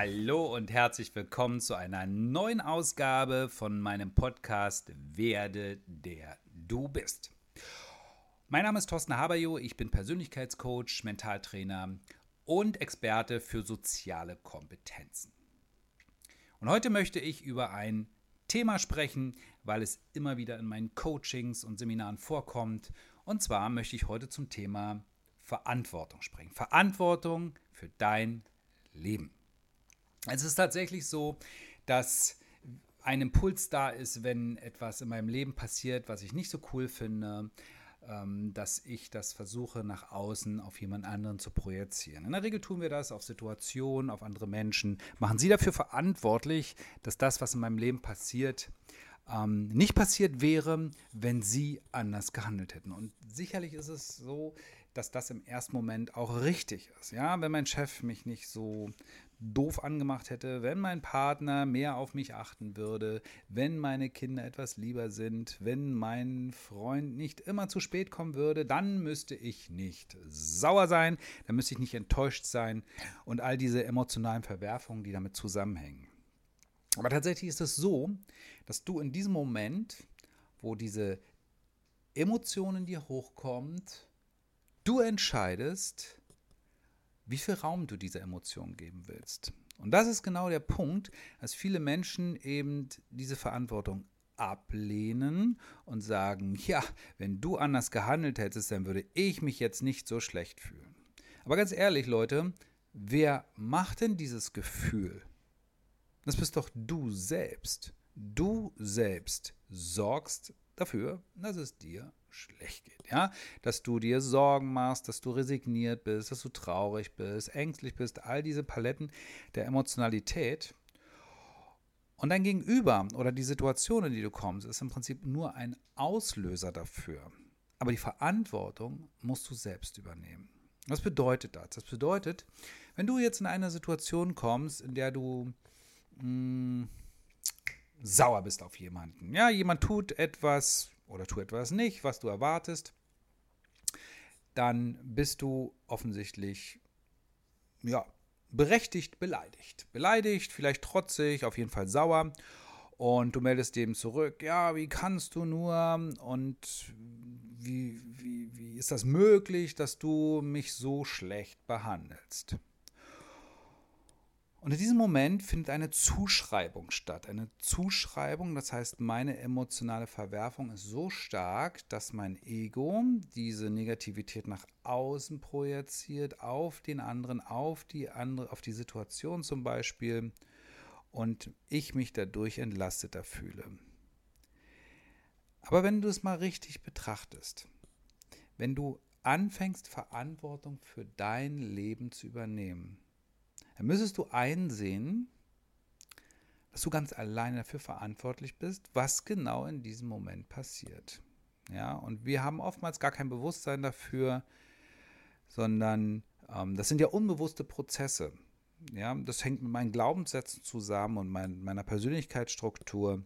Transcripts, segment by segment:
Hallo und herzlich willkommen zu einer neuen Ausgabe von meinem Podcast Werde der du bist. Mein Name ist Thorsten Haberjo, ich bin Persönlichkeitscoach, Mentaltrainer und Experte für soziale Kompetenzen. Und heute möchte ich über ein Thema sprechen, weil es immer wieder in meinen Coachings und Seminaren vorkommt. Und zwar möchte ich heute zum Thema Verantwortung sprechen. Verantwortung für dein Leben. Es ist tatsächlich so, dass ein Impuls da ist, wenn etwas in meinem Leben passiert, was ich nicht so cool finde, ähm, dass ich das versuche nach außen auf jemand anderen zu projizieren. In der Regel tun wir das auf Situationen, auf andere Menschen, machen sie dafür verantwortlich, dass das, was in meinem Leben passiert, ähm, nicht passiert wäre, wenn sie anders gehandelt hätten. Und sicherlich ist es so, dass das im ersten Moment auch richtig ist. Ja, wenn mein Chef mich nicht so doof angemacht hätte, wenn mein Partner mehr auf mich achten würde, wenn meine Kinder etwas lieber sind, wenn mein Freund nicht immer zu spät kommen würde, dann müsste ich nicht sauer sein, dann müsste ich nicht enttäuscht sein und all diese emotionalen Verwerfungen, die damit zusammenhängen. Aber tatsächlich ist es so, dass du in diesem Moment, wo diese Emotionen dir hochkommt, du entscheidest, wie viel Raum du dieser Emotion geben willst. Und das ist genau der Punkt, dass viele Menschen eben diese Verantwortung ablehnen und sagen, ja, wenn du anders gehandelt hättest, dann würde ich mich jetzt nicht so schlecht fühlen. Aber ganz ehrlich, Leute, wer macht denn dieses Gefühl? Das bist doch du selbst. Du selbst sorgst dafür, dass es dir schlecht geht, ja, dass du dir Sorgen machst, dass du resigniert bist, dass du traurig bist, ängstlich bist, all diese Paletten der Emotionalität. Und dein Gegenüber oder die Situation, in die du kommst, ist im Prinzip nur ein Auslöser dafür. Aber die Verantwortung musst du selbst übernehmen. Was bedeutet das? Das bedeutet, wenn du jetzt in eine Situation kommst, in der du mh, hm, sauer bist auf jemanden. Ja, jemand tut etwas, oder tu etwas nicht, was du erwartest, dann bist du offensichtlich ja, berechtigt beleidigt. Beleidigt, vielleicht trotzig, auf jeden Fall sauer. Und du meldest dem zurück, ja, wie kannst du nur und wie, wie, wie ist das möglich, dass du mich so schlecht behandelst? Und in diesem Moment findet eine Zuschreibung statt. Eine Zuschreibung, das heißt, meine emotionale Verwerfung ist so stark, dass mein Ego diese Negativität nach außen projiziert, auf den anderen, auf die andere, auf die Situation zum Beispiel, und ich mich dadurch entlasteter fühle. Aber wenn du es mal richtig betrachtest, wenn du anfängst, Verantwortung für dein Leben zu übernehmen, dann müsstest du einsehen, dass du ganz alleine dafür verantwortlich bist, was genau in diesem Moment passiert. Ja, und wir haben oftmals gar kein Bewusstsein dafür, sondern ähm, das sind ja unbewusste Prozesse. Ja, das hängt mit meinen Glaubenssätzen zusammen und mein, meiner Persönlichkeitsstruktur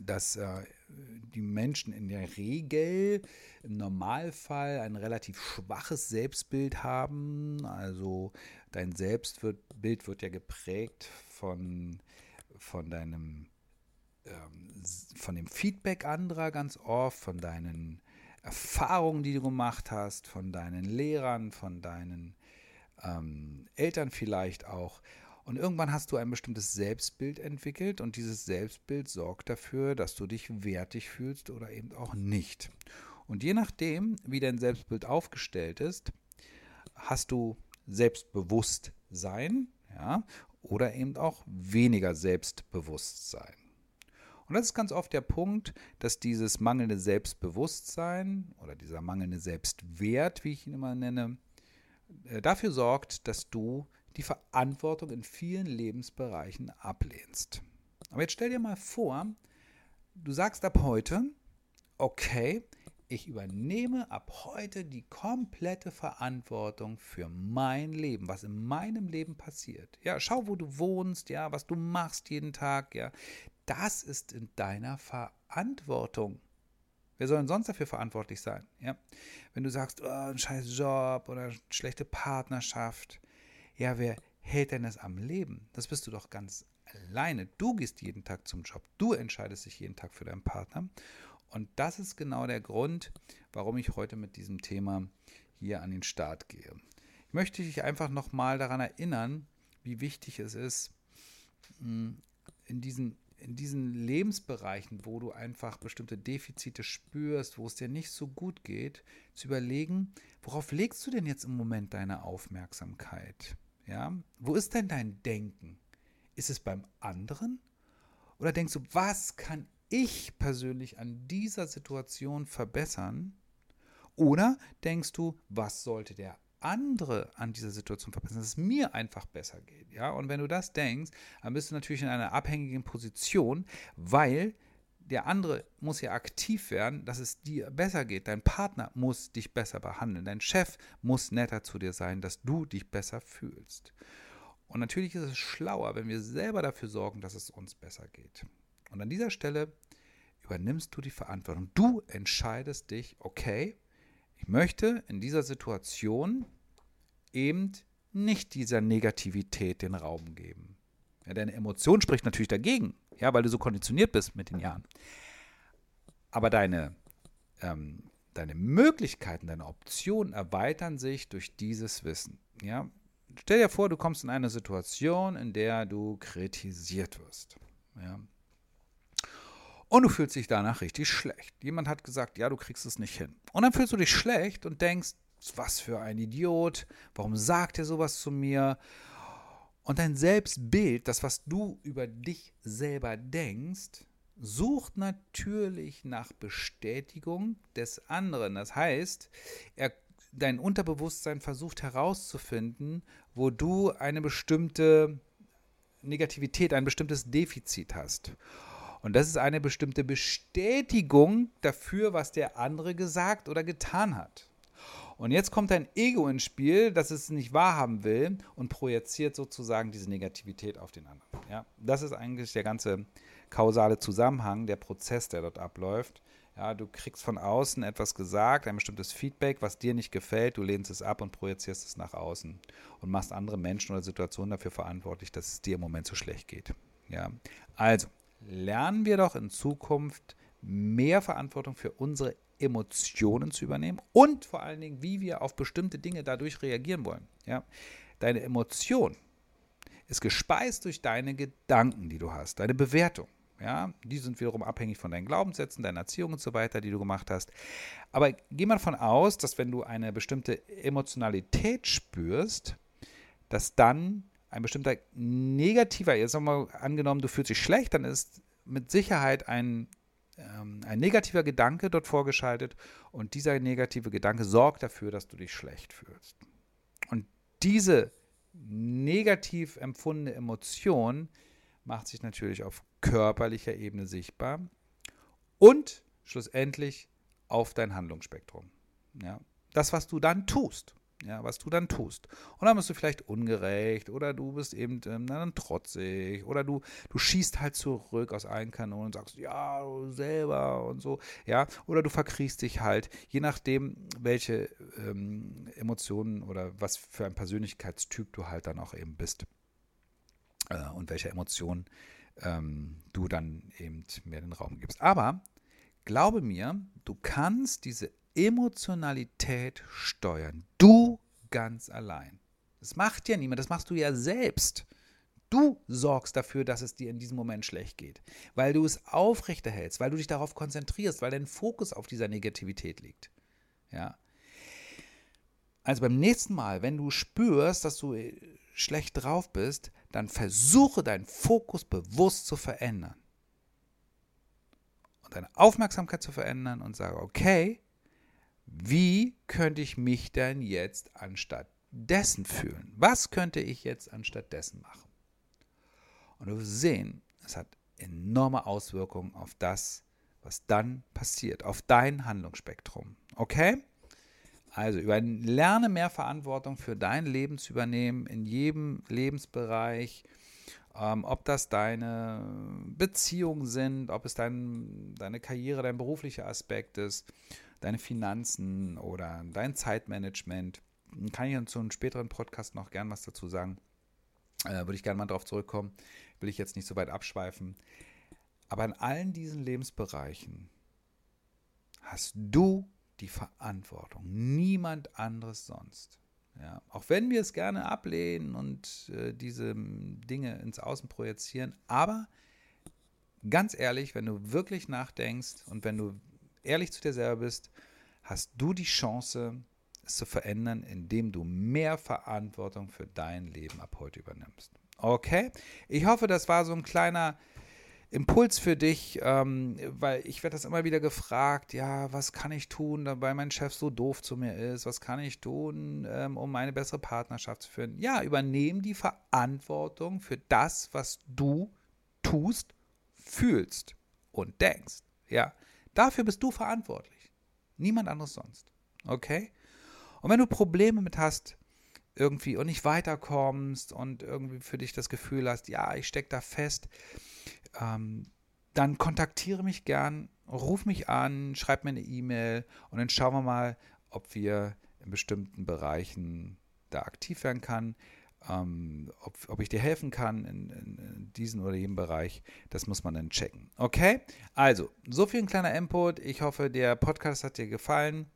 dass äh, die Menschen in der Regel im Normalfall ein relativ schwaches Selbstbild haben. Also dein Selbstbild wird ja geprägt von, von deinem ähm, von dem Feedback anderer ganz oft, von deinen Erfahrungen, die du gemacht hast, von deinen Lehrern, von deinen ähm, Eltern vielleicht auch. Und irgendwann hast du ein bestimmtes Selbstbild entwickelt und dieses Selbstbild sorgt dafür, dass du dich wertig fühlst oder eben auch nicht. Und je nachdem, wie dein Selbstbild aufgestellt ist, hast du Selbstbewusstsein ja, oder eben auch weniger Selbstbewusstsein. Und das ist ganz oft der Punkt, dass dieses mangelnde Selbstbewusstsein oder dieser mangelnde Selbstwert, wie ich ihn immer nenne, äh, dafür sorgt, dass du die Verantwortung in vielen Lebensbereichen ablehnst. Aber jetzt stell dir mal vor, du sagst ab heute, okay, ich übernehme ab heute die komplette Verantwortung für mein Leben, was in meinem Leben passiert. Ja, schau, wo du wohnst, ja, was du machst jeden Tag, ja. Das ist in deiner Verantwortung. Wer soll denn sonst dafür verantwortlich sein? Ja? Wenn du sagst, oh, ein scheiß Job oder schlechte Partnerschaft, ja, wer hält denn das am Leben? Das bist du doch ganz alleine. Du gehst jeden Tag zum Job. Du entscheidest dich jeden Tag für deinen Partner. Und das ist genau der Grund, warum ich heute mit diesem Thema hier an den Start gehe. Ich möchte dich einfach nochmal daran erinnern, wie wichtig es ist, hm, in diesen, in diesen Lebensbereichen, wo du einfach bestimmte Defizite spürst, wo es dir nicht so gut geht, zu überlegen, worauf legst du denn jetzt im Moment deine Aufmerksamkeit? Ja? Wo ist denn dein Denken? Ist es beim anderen? Oder denkst du, was kann ich persönlich an dieser Situation verbessern? Oder denkst du, was sollte der andere an dieser Situation verbessern, dass es mir einfach besser geht. Ja? Und wenn du das denkst, dann bist du natürlich in einer abhängigen Position, weil der andere muss ja aktiv werden, dass es dir besser geht. Dein Partner muss dich besser behandeln. Dein Chef muss netter zu dir sein, dass du dich besser fühlst. Und natürlich ist es schlauer, wenn wir selber dafür sorgen, dass es uns besser geht. Und an dieser Stelle übernimmst du die Verantwortung. Du entscheidest dich, okay, ich möchte in dieser Situation eben nicht dieser Negativität den Raum geben. Ja, deine Emotion spricht natürlich dagegen, ja, weil du so konditioniert bist mit den Jahren. Aber deine, ähm, deine Möglichkeiten, deine Optionen erweitern sich durch dieses Wissen. Ja? Stell dir vor, du kommst in eine Situation, in der du kritisiert wirst. Ja? Und du fühlst dich danach richtig schlecht. Jemand hat gesagt, ja, du kriegst es nicht hin. Und dann fühlst du dich schlecht und denkst, was für ein Idiot, warum sagt er sowas zu mir? Und dein Selbstbild, das, was du über dich selber denkst, sucht natürlich nach Bestätigung des anderen. Das heißt, er, dein Unterbewusstsein versucht herauszufinden, wo du eine bestimmte Negativität, ein bestimmtes Defizit hast. Und das ist eine bestimmte Bestätigung dafür, was der andere gesagt oder getan hat. Und jetzt kommt dein Ego ins Spiel, das es nicht wahrhaben will und projiziert sozusagen diese Negativität auf den anderen. Ja, das ist eigentlich der ganze kausale Zusammenhang, der Prozess, der dort abläuft. Ja, du kriegst von außen etwas gesagt, ein bestimmtes Feedback, was dir nicht gefällt, du lehnst es ab und projizierst es nach außen und machst andere Menschen oder Situationen dafür verantwortlich, dass es dir im Moment so schlecht geht. Ja, also lernen wir doch in Zukunft mehr Verantwortung für unsere Emotionen zu übernehmen und vor allen Dingen, wie wir auf bestimmte Dinge dadurch reagieren wollen. Ja? Deine Emotion ist gespeist durch deine Gedanken, die du hast, deine Bewertung. Ja, die sind wiederum abhängig von deinen Glaubenssätzen, deiner Erziehung und so weiter, die du gemacht hast. Aber geh mal davon aus, dass wenn du eine bestimmte Emotionalität spürst, dass dann ein bestimmter negativer, jetzt nochmal angenommen, du fühlst dich schlecht, dann ist mit Sicherheit ein, ähm, ein negativer Gedanke dort vorgeschaltet und dieser negative Gedanke sorgt dafür, dass du dich schlecht fühlst. Und diese negativ empfundene Emotion macht sich natürlich auf körperlicher Ebene sichtbar und schlussendlich auf dein Handlungsspektrum. Ja, das, was du dann tust, ja, was du dann tust. Und dann bist du vielleicht ungerecht oder du bist eben ähm, dann trotzig oder du, du schießt halt zurück aus allen Kanonen und sagst, ja, selber und so, ja, oder du verkriechst dich halt, je nachdem, welche ähm, Emotionen oder was für ein Persönlichkeitstyp du halt dann auch eben bist äh, und welche Emotionen ähm, du dann eben mehr den Raum gibst. Aber glaube mir, du kannst diese Emotionalität steuern. Du ganz allein. Das macht ja niemand, das machst du ja selbst. Du sorgst dafür, dass es dir in diesem Moment schlecht geht, weil du es aufrechterhältst, weil du dich darauf konzentrierst, weil dein Fokus auf dieser Negativität liegt. Ja. Also beim nächsten Mal, wenn du spürst, dass du äh, schlecht drauf bist, dann versuche deinen Fokus bewusst zu verändern. Und deine Aufmerksamkeit zu verändern und sage, okay, wie könnte ich mich denn jetzt anstatt dessen fühlen? Was könnte ich jetzt anstatt dessen machen? Und du wirst sehen, es hat enorme Auswirkungen auf das, was dann passiert, auf dein Handlungsspektrum. Okay? Also über, lerne mehr Verantwortung für dein Leben zu übernehmen, in jedem Lebensbereich. Ähm, ob das deine Beziehungen sind, ob es dein, deine Karriere, dein beruflicher Aspekt ist deine Finanzen oder dein Zeitmanagement. Kann ich zu einem späteren Podcast noch gern was dazu sagen. Äh, würde ich gerne mal drauf zurückkommen. Will ich jetzt nicht so weit abschweifen. Aber in allen diesen Lebensbereichen hast du die Verantwortung. Niemand anderes sonst. Ja, auch wenn wir es gerne ablehnen und äh, diese Dinge ins Außen projizieren, aber ganz ehrlich, wenn du wirklich nachdenkst und wenn du ehrlich zu dir selber bist, hast du die Chance, es zu verändern, indem du mehr Verantwortung für dein Leben ab heute übernimmst. Okay? Ich hoffe, das war so ein kleiner Impuls für dich, ähm, weil ich werde das immer wieder gefragt, ja, was kann ich tun, weil mein Chef so doof zu mir ist, was kann ich tun, ähm, um eine bessere Partnerschaft zu führen? Ja, übernehm die Verantwortung für das, was du tust, fühlst und denkst. Ja, dafür bist du verantwortlich. Niemand anderes sonst. Okay? Und wenn du Probleme mit hast, irgendwie und nicht weiterkommst und irgendwie für dich das Gefühl hast, ja, ich stecke da fest, ähm, dann kontaktiere mich gern, ruf mich an, schreib mir eine E-Mail und dann schauen wir mal, ob wir in bestimmten Bereichen da aktiv werden kann, ähm, ob, ob, ich dir helfen kann in, in, in diesem oder jedem Bereich. Das muss man dann checken. Okay? Also, so viel ein kleiner Input. Ich hoffe, der Podcast hat dir gefallen.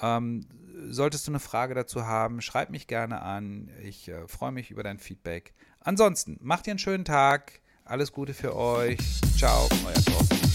Ähm, solltest du eine Frage dazu haben, schreib mich gerne an. Ich äh, freue mich über dein Feedback. Ansonsten, macht dir einen schönen Tag. Alles Gute für euch. Ciao, euer Thorsten.